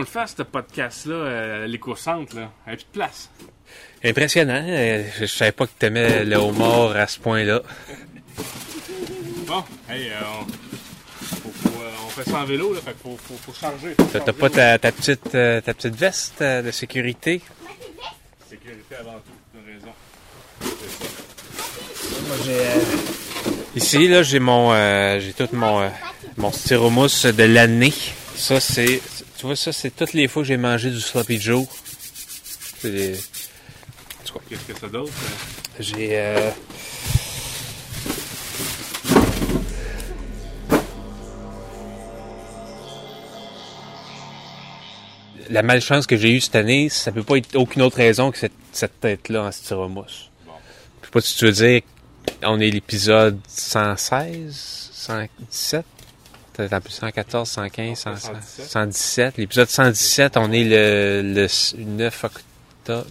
qu'on le fasse, ce podcast-là, euh, à l'éco-centre, là? Il n'y a plus de place. Impressionnant. Euh, Je savais pas que t'aimais le homard à ce point-là. Bon, hey, euh, on, faut- faut, euh, on fait ça en vélo, là, fait qu'il faut, faut, faut changer. T'as pas ta, ta petite, euh, ta petite veste euh, de sécurité? Sécurité avant tout, t'as raison. Ici, là, j'ai mon, euh, j'ai tout mon, euh, mon styromousse de l'année. Ça, c'est, tu vois, ça, c'est toutes les fois que j'ai mangé du Sloppy Joe. C'est des- Qu'est-ce que ça d'autre? J'ai, euh, La malchance que j'ai eue cette année, ça peut pas être aucune autre raison que cette, cette tête-là en styromousse. Je sais pas si tu veux dire, on est l'épisode 116, 117, peut-être un peu 114, 115, 100, 117. 117. L'épisode 117, on est le, le 9 octobre.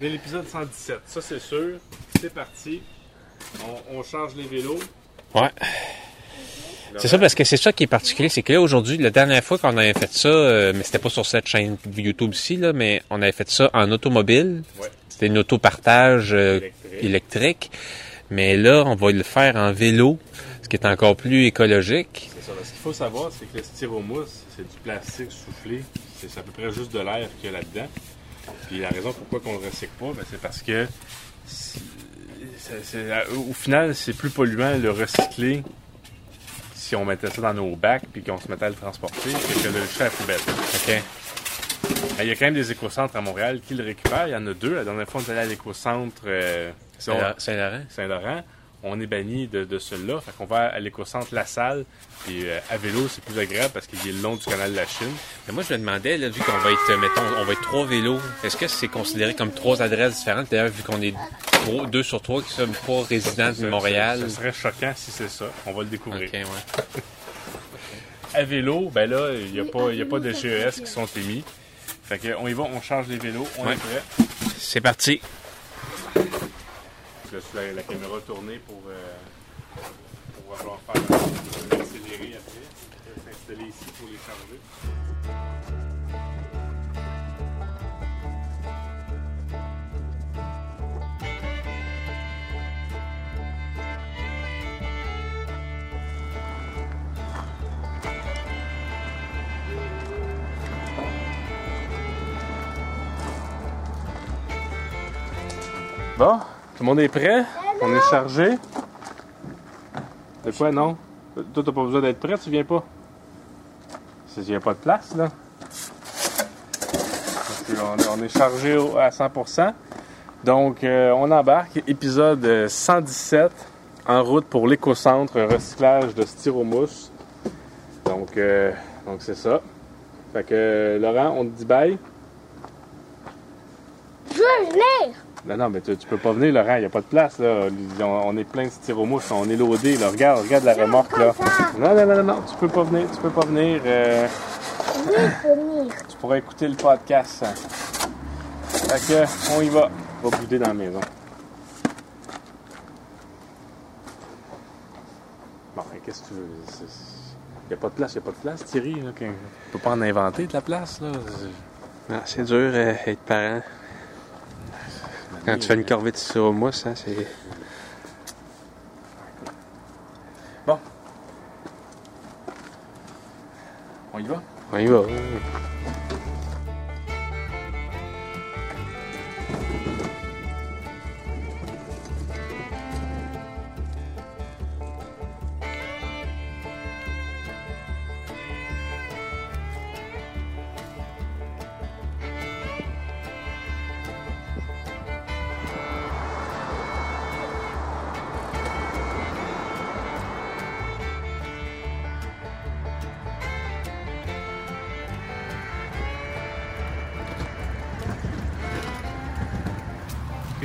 l'épisode 117, ça c'est sûr. C'est parti. On, on change les vélos. Ouais. C'est ça parce que c'est ça qui est particulier, c'est que là aujourd'hui, la dernière fois qu'on avait fait ça, euh, mais c'était pas sur cette chaîne YouTube ici là, mais on avait fait ça en automobile. Ouais. C'était une autopartage euh, Électrique. électrique. Mais là, on va le faire en vélo, ce qui est encore plus écologique. C'est ça. Ce qu'il faut savoir, c'est que le styromousse, c'est du plastique soufflé. C'est à peu près juste de l'air qu'il y a là-dedans. Puis la raison pourquoi on le recycle pas, ben, c'est parce que au final, c'est plus polluant le recycler si on mettait ça dans nos bacs puis qu'on se mettait à le transporter que de le jeter à la poubelle. OK. Ben, Il y a quand même des écocentres à Montréal qui le récupèrent. Il y en a deux. La dernière fois, on est allé à l'écocentre euh, Saint- Saint-Laurent. Saint-Laurent. On est banni de, de celui-là. Fait qu'on va à l'écocentre La Salle. Puis euh, à vélo, c'est plus agréable parce qu'il est le long du canal de la Chine. Mais moi, je me demandais, là, vu qu'on va être, euh, mettons, on va être trois vélos, est-ce que c'est considéré comme trois adresses différentes? D'ailleurs, vu qu'on est trois- deux sur trois qui sommes pas résidents de Montréal. Ce serait choquant si c'est ça. On va le découvrir. Ouais. À vélo, ben là, il n'y a, pas- il y a pas de GES qui sont émis. Fait que on y va, on change les vélos, on Ouais. est prêt. C'est parti. Laisse la, la caméra tourner pour, euh, pour avoir faire euh, accélérer après. S'installer ici pour les charger. Bon, tout le monde est prêt? On est chargé? De quoi, non? Toi, t'as pas besoin d'être prêt, tu viens pas? Il n'y a pas de place, là. On, on est chargé au- à 100%. Donc, euh, on embarque. Épisode euh, 117, en route pour l'écocentre recyclage de styromousse. Donc, euh, donc c'est ça. Fait que, euh, Laurent, on te dit bye. Je veux venir. Non, non, mais tu, tu peux pas venir, Laurent, il n'y a pas de place, là. On, on est plein de styromousse, on est loadé, là. Regarde, regarde la remorque, là. Non, non, non, non, non, tu peux pas venir, tu peux pas venir. euh, Oui, je peux venir. tu pourras écouter le podcast. hein. Fait que, on y va. On va bouder dans la maison. Bon, ben, qu'est-ce que tu veux? Il n'y a pas de place, il n'y a pas de place, Thierry, là. On peut pas en inventer de la place, là. C'est dur euh, être parent. Quand tu fais une corvée de styromousse, hein, c'est... On y va? On y va.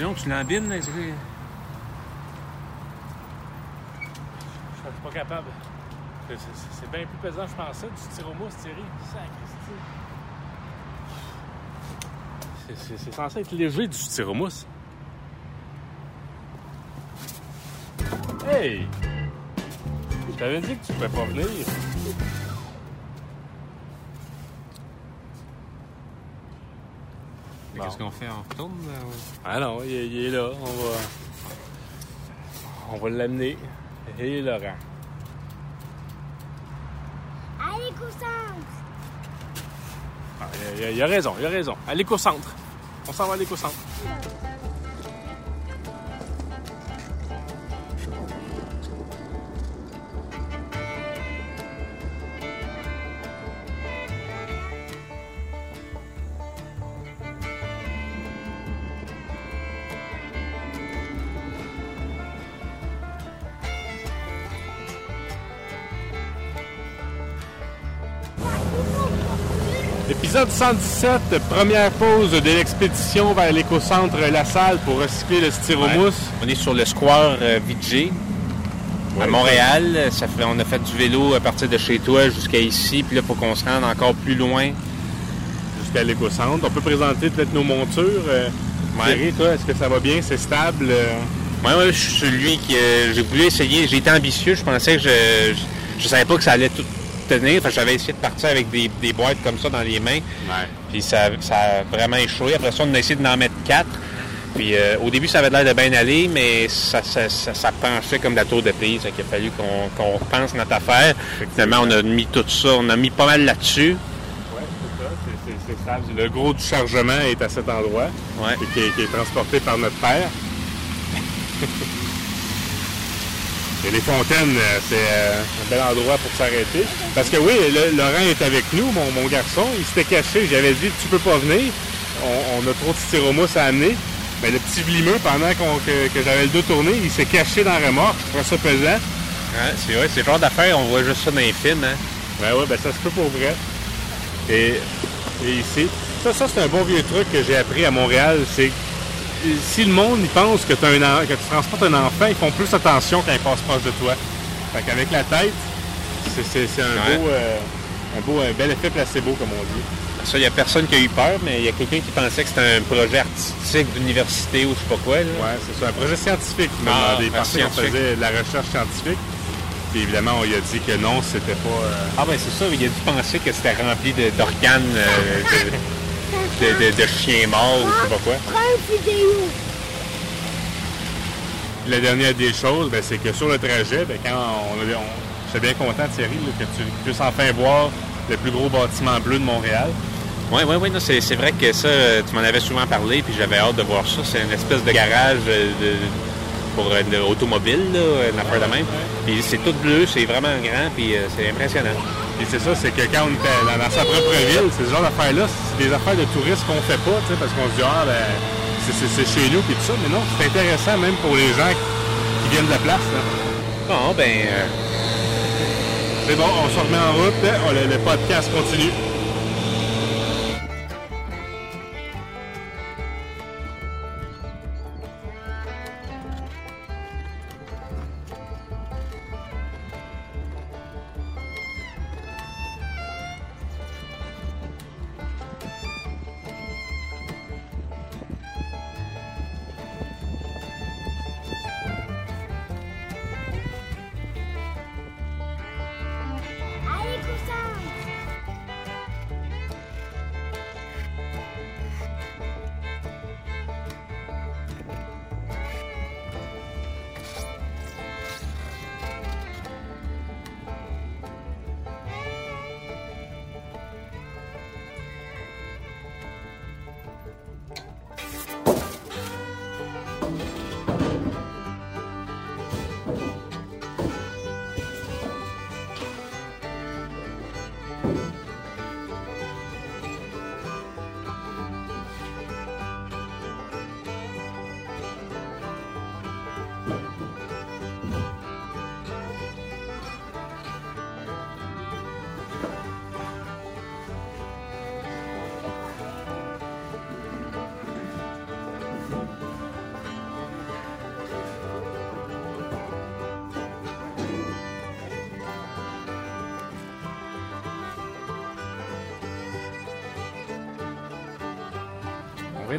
Tu l'embines, là, c'est... Je suis pas capable. C'est- bien plus pesant je pensais, du styromousse, Thierry. Sacristi. C'est- C'est censé être léger, du styromousse. Hey! Je t'avais dit que tu pouvais pas venir. Qu'est-ce qu'on fait? On retourne? euh, Ah non, il, est- il est là. On va, on va l'amener. Et Laurent. À l'éco-centre. Ah, il, a, il a raison, il a raison. À l'éco-centre. On s'en va à l'éco-centre. Épisode 117, première pause de l'expédition vers l'éco-centre La Salle pour recycler le styromousse. On est sur le square euh, Vijay à Ouais, Montréal. Ça fait, on a fait du vélo à partir de chez toi jusqu'à ici. Puis là, faut qu'on se rende encore plus loin. Jusqu'à l'éco-centre. On peut présenter peut-être nos montures. Euh, Ouais. Thierry, toi, est-ce que ça va bien? C'est stable? euh? Moi, ouais, je suis celui qui. euh, j'ai voulu essayer. J'ai été ambitieux. Je pensais que je, je. je savais pas que ça allait tout tenir. J'avais essayé de partir avec des, des boîtes comme ça dans les mains. Ouais. Puis ça, ça a vraiment échoué. Après ça, on a essayé d'en mettre quatre. Puis euh, au début, ça avait l'air de bien aller, mais ça, ça, ça, ça penchait comme la tour de prise. Il a fallu qu'on repense notre affaire. Finalement, on a mis tout ça. On a mis pas mal là-dessus. Ouais, c'est ça. Le gros du chargement est à cet endroit. Ouais. et qui est, qui est transporté par notre père. Et les fontaines, euh, c'est euh, un bel endroit pour s'arrêter. Parce que oui, le- Laurent est avec nous, mon, mon garçon. Il s'était caché. J'avais dit, tu peux pas venir. On, on a trop de styromousse à amener. Mais le petit vlimeux, pendant que, que j'avais le dos tourné, il s'est caché dans la remorque. Je trouve ça pesant. Ouais, c'est vrai, c'est le genre d'affaire, on voit juste ça dans les films. Hein? Ben ouais, ben ça se peut pour vrai. Et, et ici, ça, ça c'est un bon vieux truc que j'ai appris à Montréal, c'est si le monde pense que, un tu transportes un enfant, ils font plus attention quand ils passent proche de toi. Fait qu'avec la tête, c'est, un, Ouais. beau, euh, un beau, un bel effet placebo, comme on dit. Ça, il n'y a personne qui a eu peur, mais il y a quelqu'un qui pensait que c'était un projet artistique d'université ou je sais pas quoi. Là. Ouais, c'est ça, un projet scientifique. Ah, pensait qu'on scientifique. faisait de la recherche scientifique. Puis évidemment, on lui a dit que non, c'était pas... euh, Ah ben c'est ça, il a dû penser que c'était rempli d'organes euh, de, de, de- de chiens morts ou je sais pas quoi. Une. La dernière des choses, ben, c'est que sur le trajet, ben, quand on, avait- on- j'étais bien content, Thierry, là, que tu puisses enfin voir le plus gros bâtiment bleu de Montréal. Oui, oui, oui, c'est vrai que ça, euh, tu m'en avais souvent parlé, puis j'avais hâte de voir ça. C'est une espèce de garage euh, de, pour euh, de automobile, là, une affaire de même. Puis c'est tout bleu, c'est vraiment grand, puis euh, c'est impressionnant. Et c'est ça, c'est que quand on était dans, dans sa propre ville, c'est ce genre d'affaires-là, c'est des affaires de touristes qu'on fait pas, tu sais, parce qu'on se dit, ah, ben, c'est- chez nous, puis tout ça. Mais non, c'est intéressant même pour les gens qui, viennent de la place. là. Bon, ben, euh, C'est bon, on se remet en route, hein, on- le, le podcast continue.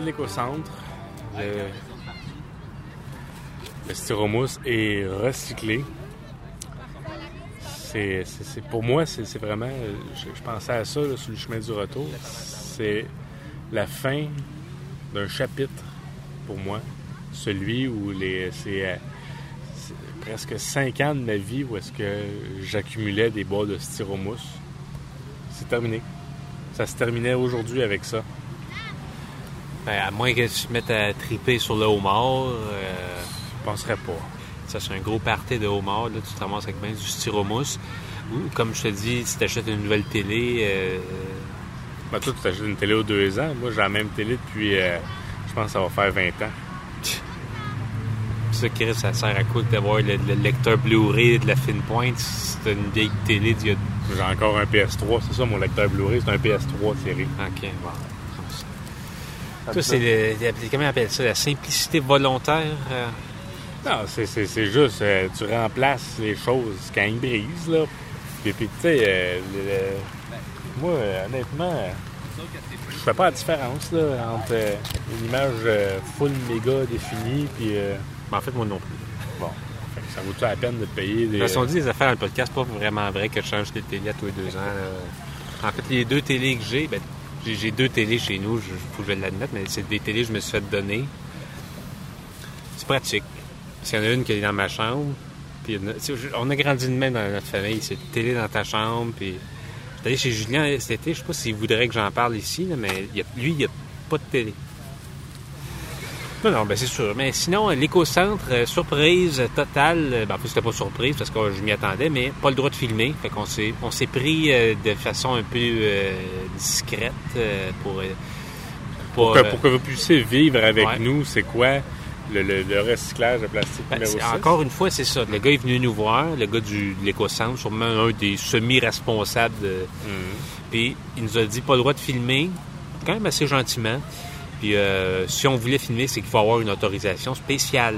De l'éco-centre. Le, styromousse est recyclé. Pour moi, c'est, vraiment. Je, pensais à ça sur le chemin du retour. C'est la fin d'un chapitre pour moi. Celui où les, c'est, euh, c'est presque cinq ans de ma vie où est-ce que j'accumulais des bois de styromousse. C'est terminé. Ça se terminait aujourd'hui avec ça. Ben, à moins que tu te mettes à triper sur le homard, euh, Je penserais pas. ça c'est un gros party de homard, là, tu te ramasses avec bien du styromousse. Ou, comme je te dis, si tu achètes une nouvelle télé, euh, Ben, toi, tu t'achètes une télé aux deux ans. Moi, j'ai la même télé depuis, euh, je pense que ça va faire 20 ans. ça, Chris, ça sert à quoi d'avoir le, le lecteur Blu-ray de la fine pointe si t'as une vieille télé d'il y a... J'ai encore un PS3. C'est ça, mon lecteur Blu-ray. C'est un PS3 série. Ok, bon. Toi, c'est comment on appelle ça, la simplicité volontaire? euh, Non, c'est, juste, euh, tu remplaces les choses quand ils brisent, là. Puis, puis tu sais, euh, moi, honnêtement, je fais pas la différence, là, entre une image full méga définie, puis ben, en fait, moi non plus. bon, ça vaut-tu la peine de payer des... De toute façon, on dit des affaires dans le podcast, pas vraiment vrai que je change de télé à tous les deux ans. là. En fait, les deux télés que j'ai, ben, j'ai deux télés chez nous, il faut que je l'admette, mais c'est des télés que je me suis fait donner. C'est pratique. S'il y en a une qui est dans ma chambre, puis je- on a grandi de même dans notre famille, c'est télé dans ta chambre, puis allé chez Julien cet été, je sais pas s'il voudrait que j'en parle ici, mais lui, il n'y a pas de télé. Non, non, ben c'est sûr. Mais sinon, l'éco-centre, euh, surprise totale. euh, Ben, en fait, c'était pas surprise parce que euh, je m'y attendais, mais pas le droit de filmer. Fait qu'on s'est, on s'est pris euh, de façon un peu discrète pour, pour, Pour que, pour que vous puissiez vivre avec ouais. nous, c'est quoi le, le- le recyclage de plastique Ben, numéro c'est- 6? encore une fois, c'est ça. Le gars est venu nous voir, le gars du, de l'éco-centre, sûrement un des semi-responsables. de- Mhm. Puis il nous a dit pas le droit de filmer, quand même assez gentiment. Puis euh, si on voulait filmer, c'est qu'il faut avoir une autorisation spéciale.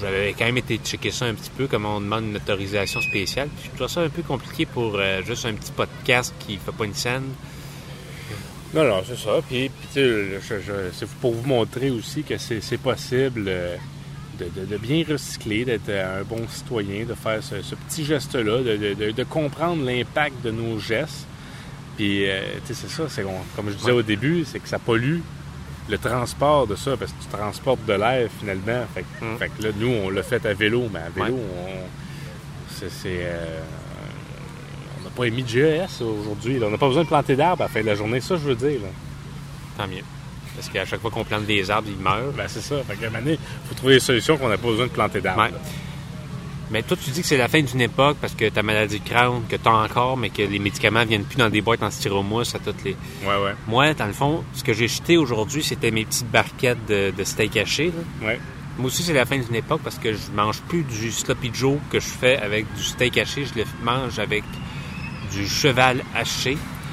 J'avais quand même été checker ça un petit peu, comment on demande une autorisation spéciale. Puis je trouve ça un peu compliqué pour euh, juste un petit podcast qui fait pas une scène. Non, non, c'est ça. Puis, puis, tu sais, je- je- c'est pour vous montrer aussi que c'est c'est possible euh, de, de- de bien recycler, d'être un bon citoyen, de faire ce, ce petit geste-là, de, comprendre l'impact de nos gestes. Puis, euh, tu sais, c'est ça, c'est comme je disais au début, c'est que ça pollue le transport de ça, parce que tu transportes de l'air finalement. Fait, que- Mm. fait que là, nous, on l'a fait à vélo, mais à vélo, on, c'est. euh, on n'a pas émis de GES aujourd'hui. On n'a pas besoin de planter d'arbres à la fin de la journée, ça, je veux dire. là. Tant mieux. Parce qu'à chaque fois qu'on plante des arbres, ils meurent. Ben, c'est ça. Fait qu'à un moment donné, il faut trouver des solutions qu'on n'a pas besoin de planter d'arbres. Ouais. Mais toi, tu dis que c'est la fin d'une époque parce que ta maladie de Crohn, que tu as encore, mais que les médicaments viennent plus dans des boîtes en styromousse à toutes les. Ouais, ouais. Moi, dans le fond, ce que j'ai jeté aujourd'hui, c'était mes petites barquettes de, de steak haché. là. Ouais. Moi aussi, c'est la fin d'une époque parce que je mange plus du sloppy joe que je fais avec du steak haché. Je le mange avec du cheval haché.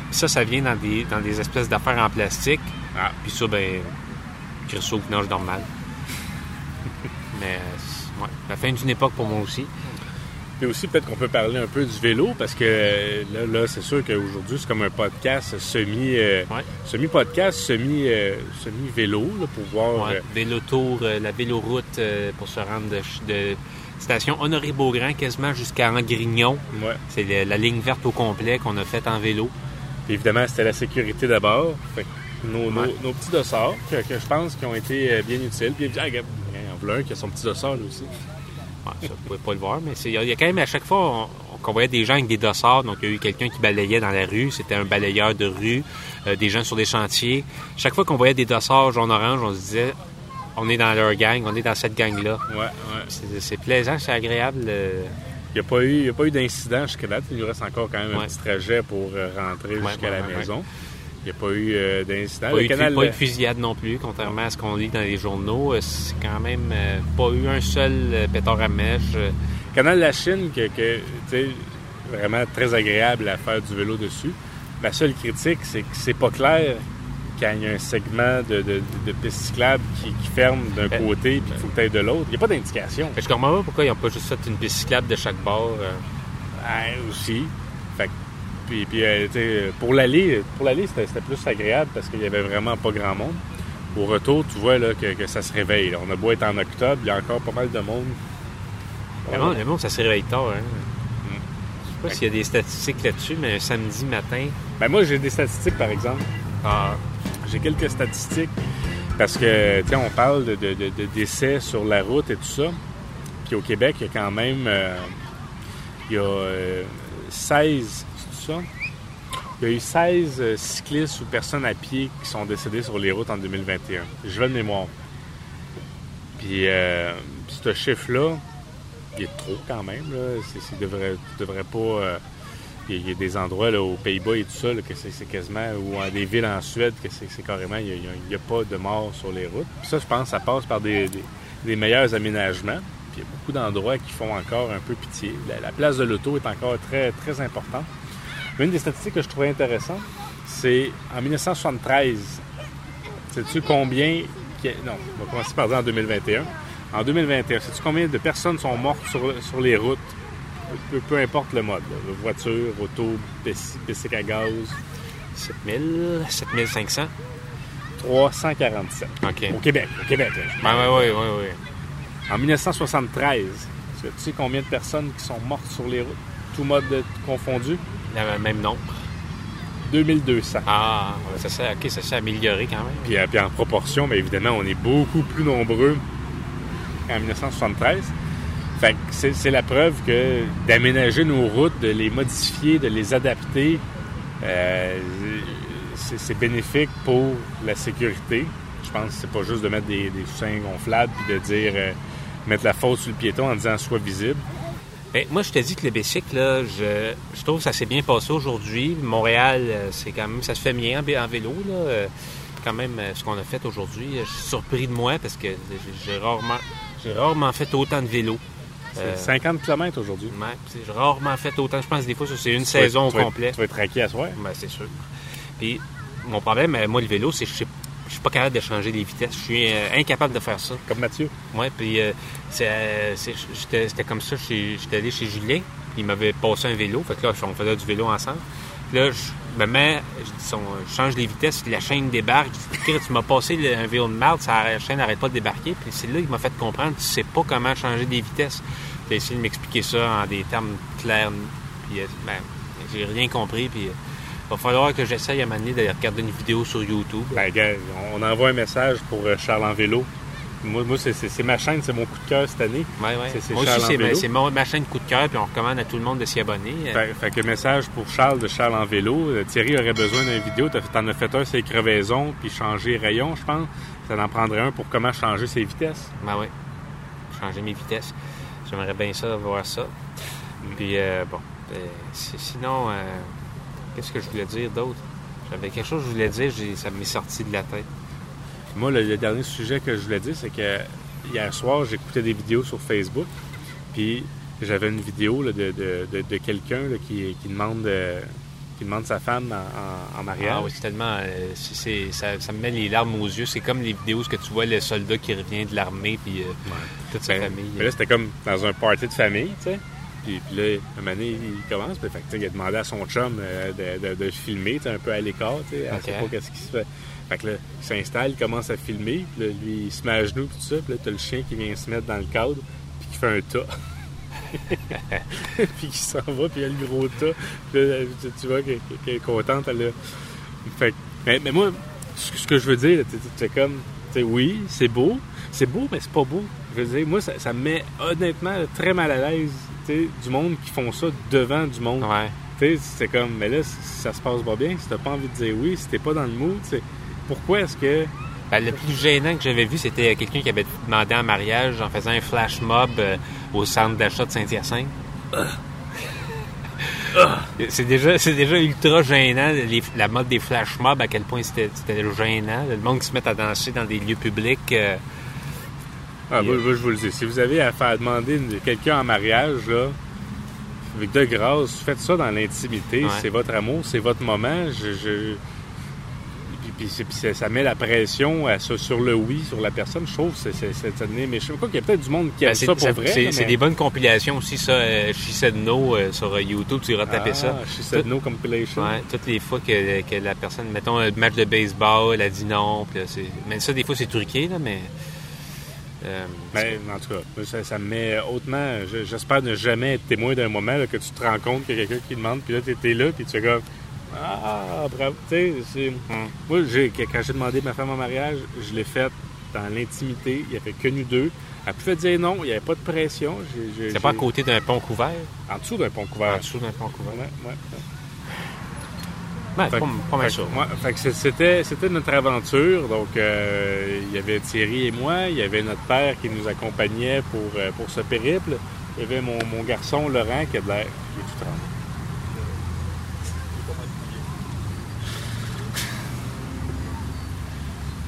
Puis ça, ça vient dans des, dans des espèces d'affaires en plastique. Ah. Puis ça, ben, Christo, non, je dors mal. Mais, euh, ouais, la fin d'une époque pour moi aussi. Puis aussi, peut-être qu'on peut parler un peu du vélo, parce que euh, là, là c'est sûr qu'aujourd'hui, c'est comme un podcast semi, euh, Ouais. semi, euh, semi-vélo, là, pour voir. Ouais, euh, vélo tour, la véloroute pour se rendre de, de station Honoré-Beaugrand quasiment jusqu'à Angrignon. ouais. C'est la ligne verte au complet qu'on a faite en vélo. Puis évidemment, c'était la sécurité d'abord. Nos, nos- petits dossards, que, que je pense qui ont été bien utiles. Puis, ah, un qui a son petit dossard, lui aussi. Ouais, ça, vous pouvez pas le voir, mais il y, a- il y a quand même à chaque fois on- on- qu'on voyait des gens avec des dossards. Donc, il y a eu quelqu'un qui balayait dans la rue. C'était un balayeur de rue. euh, des gens sur des chantiers. Chaque fois qu'on voyait des dossards jaune-orange, on se disait on est dans leur gang, on est dans cette gang-là. Ouais, ouais. C'est plaisant, c'est agréable. euh, Il n'y a pas eu, il y a pas eu d'incident jusqu'à date. Il nous reste encore quand même un petit trajet pour euh, rentrer Ouais, jusqu'à ouais, la maison. Il n'y a pas eu euh, d'incident. Pas, canal, pas eu de fusillade non plus, contrairement à ce qu'on lit dans les journaux. Euh, C'est quand même euh, pas eu un seul euh, pétard à mèche. Canal de la Chine, que, que, vraiment très agréable à faire du vélo dessus. La seule critique, c'est que c'est pas clair quand il y a un segment de, de, de piste cyclable qui, qui ferme d'un Euh, côté puis qu'il faut que de l'autre. Il n'y a pas d'indication. Je comprends pas pourquoi ils n'ont pas juste fait une piste cyclable de chaque bord. Ouais, aussi. Puis, puis euh, pour l'aller, pour l'aller, c'était plus agréable parce qu'il y avait vraiment pas grand monde. Au retour, tu vois là, que, que ça se réveille. là. On a beau être en octobre, il y a encore pas mal de monde. Le monde, le monde, ça se réveille tard. Hein. Je sais pas s'il y a des statistiques là-dessus, mais un samedi matin. Ben moi, j'ai des statistiques, par exemple. Ah, J'ai quelques statistiques. Parce que, tu sais, on parle de, de- de- de décès sur la route et tout ça. Puis au Québec, il y a quand même... euh, il y a euh, 16... Il y a eu 16 euh, cyclistes ou personnes à pied qui sont décédés sur les routes en 2021. Je vais de mémoire. Puis euh, ce chiffre-là, il est trop quand même. Là. Devrait, devrait pas. euh, il y a- des endroits là, aux Pays-Bas et tout ça que c'est, quasiment. ou dans des villes en Suède que c'est, carrément. Il n'y a, pas de mort sur les routes. Ça, je pense, ça passe par des, meilleurs aménagements. Puis il y a beaucoup d'endroits qui font encore un peu pitié. La, la place de l'auto est encore très, très importante. Une des statistiques que je trouvais intéressante, c'est en 1973. Sais-tu combien. Non, on va commencer par dire en 2021. En 2021, sais-tu combien de personnes sont mortes sur, sur les routes? Peu, peu importe le mode. là. Voiture, auto, bicycle à gaz. 7000, 7500. 347. OK. Au Québec. Au Québec. ouais, ouais, ouais. En 1973, tu sais combien de personnes qui sont mortes sur les routes? Tout mode de- confondu? Le même nombre. 2200. Ah, ça s'est, OK, ça s'est amélioré quand même. Puis, euh, puis en proportion, bien évidemment, on est beaucoup plus nombreux qu'en 1973. Fait que c'est, la preuve que d'aménager nos routes, de les modifier, de les adapter, euh, c'est, c'est bénéfique pour la sécurité. Je pense que c'est pas juste de mettre des, des coussins gonflables puis de dire euh, mettre la faute sur le piéton en disant soit visible. Ben, moi, je te dis que le bicycle, là, je, je trouve que ça s'est bien passé aujourd'hui. Montréal, euh, c'est quand même, ça se fait bien en, vé- en vélo, là. Euh, Quand même, euh, ce qu'on a fait aujourd'hui, je suis surpris de moi parce que j'ai- rarement, j'ai rarement fait autant de vélo. C'est Euh, 50 km aujourd'hui. ouais, j'ai rarement fait autant. Je pense que des fois, c'est une Tu saison au tu vas- complet. Tu vas être traqué à soir. Ben, c'est sûr. Puis, mon problème, moi, le vélo, c'est que je sais- suis pas capable de changer les vitesses. Je suis euh, incapable de faire ça. Comme Mathieu. Ouais, puis euh, euh, c'était comme ça, j'étais allé chez Julien, puis il m'avait passé un vélo, fait que là, on faisait du vélo ensemble. Puis là, je me mets, je, je change les vitesses, la chaîne débarque. Je dis, tu m'as passé le- un vélo de marde, ça, la chaîne n'arrête pas de débarquer. Puis c'est là qu'il m'a fait comprendre, tu sais pas comment changer des vitesses. A essayé de m'expliquer ça en des termes clairs, puis ben, j'ai rien compris, puis va falloir que j'essaye à donné de regarder une vidéo sur YouTube. Ben, gars, on envoie un message pour euh, Charles en vélo. Moi, moi c'est, c'est- c'est ma chaîne, c'est mon coup de cœur cette année. Ouais, ouais. C'est- c'est Moi aussi, c'est, ma- c'est chaîne coup de cœur, puis on recommande à tout le monde de s'y abonner. Fait, fait que message pour Charles de Charles en vélo. Euh, Thierry aurait besoin d'une vidéo. T'en as fait un sur les crevaisons, puis changer rayon, je pense. Ça en prendrait un pour comment changer ses vitesses. Ben oui. Changer mes vitesses. J'aimerais bien ça, voir ça. Puis, euh, bon. euh, si- sinon, euh, qu'est-ce que je voulais dire d'autre? J'avais quelque chose que je voulais dire, ça m'est sorti de la tête. Moi, le, le dernier sujet que je voulais dire, c'est que hier soir, j'écoutais des vidéos sur Facebook, puis j'avais une vidéo là, de, de- de- de quelqu'un qui, qui demande euh, qui demande sa femme en, en- en mariage. Ah oui, c'est tellement. euh, c'est- ça, ça me met les larmes aux yeux. C'est comme les vidéos où que tu vois le soldat qui revient de l'armée, puis euh, toute sa Ben, famille. mais là, c'était comme dans un party de famille, tu sais. Puis, puis là, un moment donné, il commence. Puis, fait que, il a demandé à son chum euh, de, de- de filmer, un peu à l'écart. Elle Ok. sait pas qu'est-ce qui se fait. Fait que là, il s'installe, il commence à filmer. Puis là, lui, il se met à genoux, puis tout ça. Puis là, t'as le chien qui vient se mettre dans le cadre, puis qui fait un tas. puis qui s'en va, puis il y a le gros tas. Puis là, tu, tu vois qu'elle est contente, elle. Fait que- mais, mais moi, ce que je veux dire, c'est comme, oui, c'est beau, c'est beau, mais c'est pas beau. Je veux dire, moi, ça, ça me met honnêtement très mal à l'aise, du monde qui font ça devant du monde. Ouais. C'est comme, mais là, si ça se passe pas bien, si t'as pas envie de dire oui, si t'es pas dans le mood, pourquoi est-ce que. Ben, le plus gênant que j'avais vu, c'était quelqu'un qui avait demandé en mariage en faisant un flash mob euh, au centre d'achat de Saint-Hyacinthe. C'est déjà, c'est déjà ultra gênant, les- la mode des flash mobs, à quel point c'était, c'était gênant. Le monde qui se met à danser dans des lieux publics. euh, Ah, moi, je vous le dis, si vous avez à faire demander quelqu'un en mariage, là, avec de grâce, faites ça dans l'intimité. Ouais. C'est votre amour, c'est votre moment. Je, je- Puis, puis c'est- puis ça, met la pression à sur le oui, sur la personne. Je trouve que c'est, je sais pas qu'il y a peut-être du monde qui aime ben, ça pour ça- vrai. c'est- mais- des bonnes compilations aussi, ça. Euh, She Said No euh, sur YouTube, tu iras taper ah, ça. She said no compilation. Ouais, toutes les fois que, que la personne, mettons un match de baseball, elle a dit non. puis là, c'est... Mais ça, des fois, c'est truqué, là, mais. Euh, Mais en tout cas, ça, ça me met hautement. je- j'espère ne jamais être témoin d'un moment là, que tu te rends compte qu'il y a quelqu'un qui demande, puis là, tu es là, puis tu fais comme. Ah, bravo. Tu sais, c'est- moi, j'ai- quand j'ai demandé ma femme en mariage, je l'ai faite dans l'intimité. Il n'y avait que nous deux. Elle pouvait dire non, il n'y avait pas de pression. J'ai- j'ai- C'est pas à côté d'un pont couvert? En dessous d'un pont couvert. En dessous d'un pont couvert. Ouais, ouais. Ouais, Fait pas, que- pas mal fait ça. que- ouais, fait que c'est- c'était, c'était notre aventure. Donc, euh, il y avait Thierry et moi. Il y avait notre père qui nous accompagnait pour, euh, pour ce périple. Il y avait mon, mon garçon Laurent qui a de l'air. Il est tout tremblé.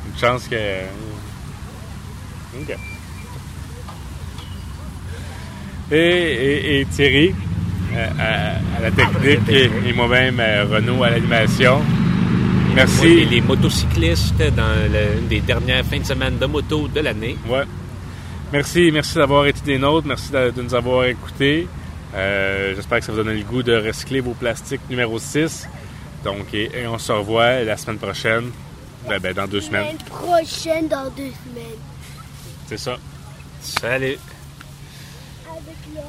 Une chance que. OK. Et, et- et Thierry euh, à, à la technique et, et moi-même euh, Renaud à l'animation. Merci. Moi, les, les motocyclistes dans le- une des dernières fins de semaine de moto de l'année. Ouais. Merci, merci d'avoir été des nôtres. Merci de, de nous avoir écoutés. Euh, J'espère que ça vous donne le goût de recycler vos plastiques numéro 6. Donc, et, et on se revoit la semaine prochaine. Ben, ben, dans deux semaines. Semaine prochaine, dans deux semaines. C'est ça. Salut! Avec rouge.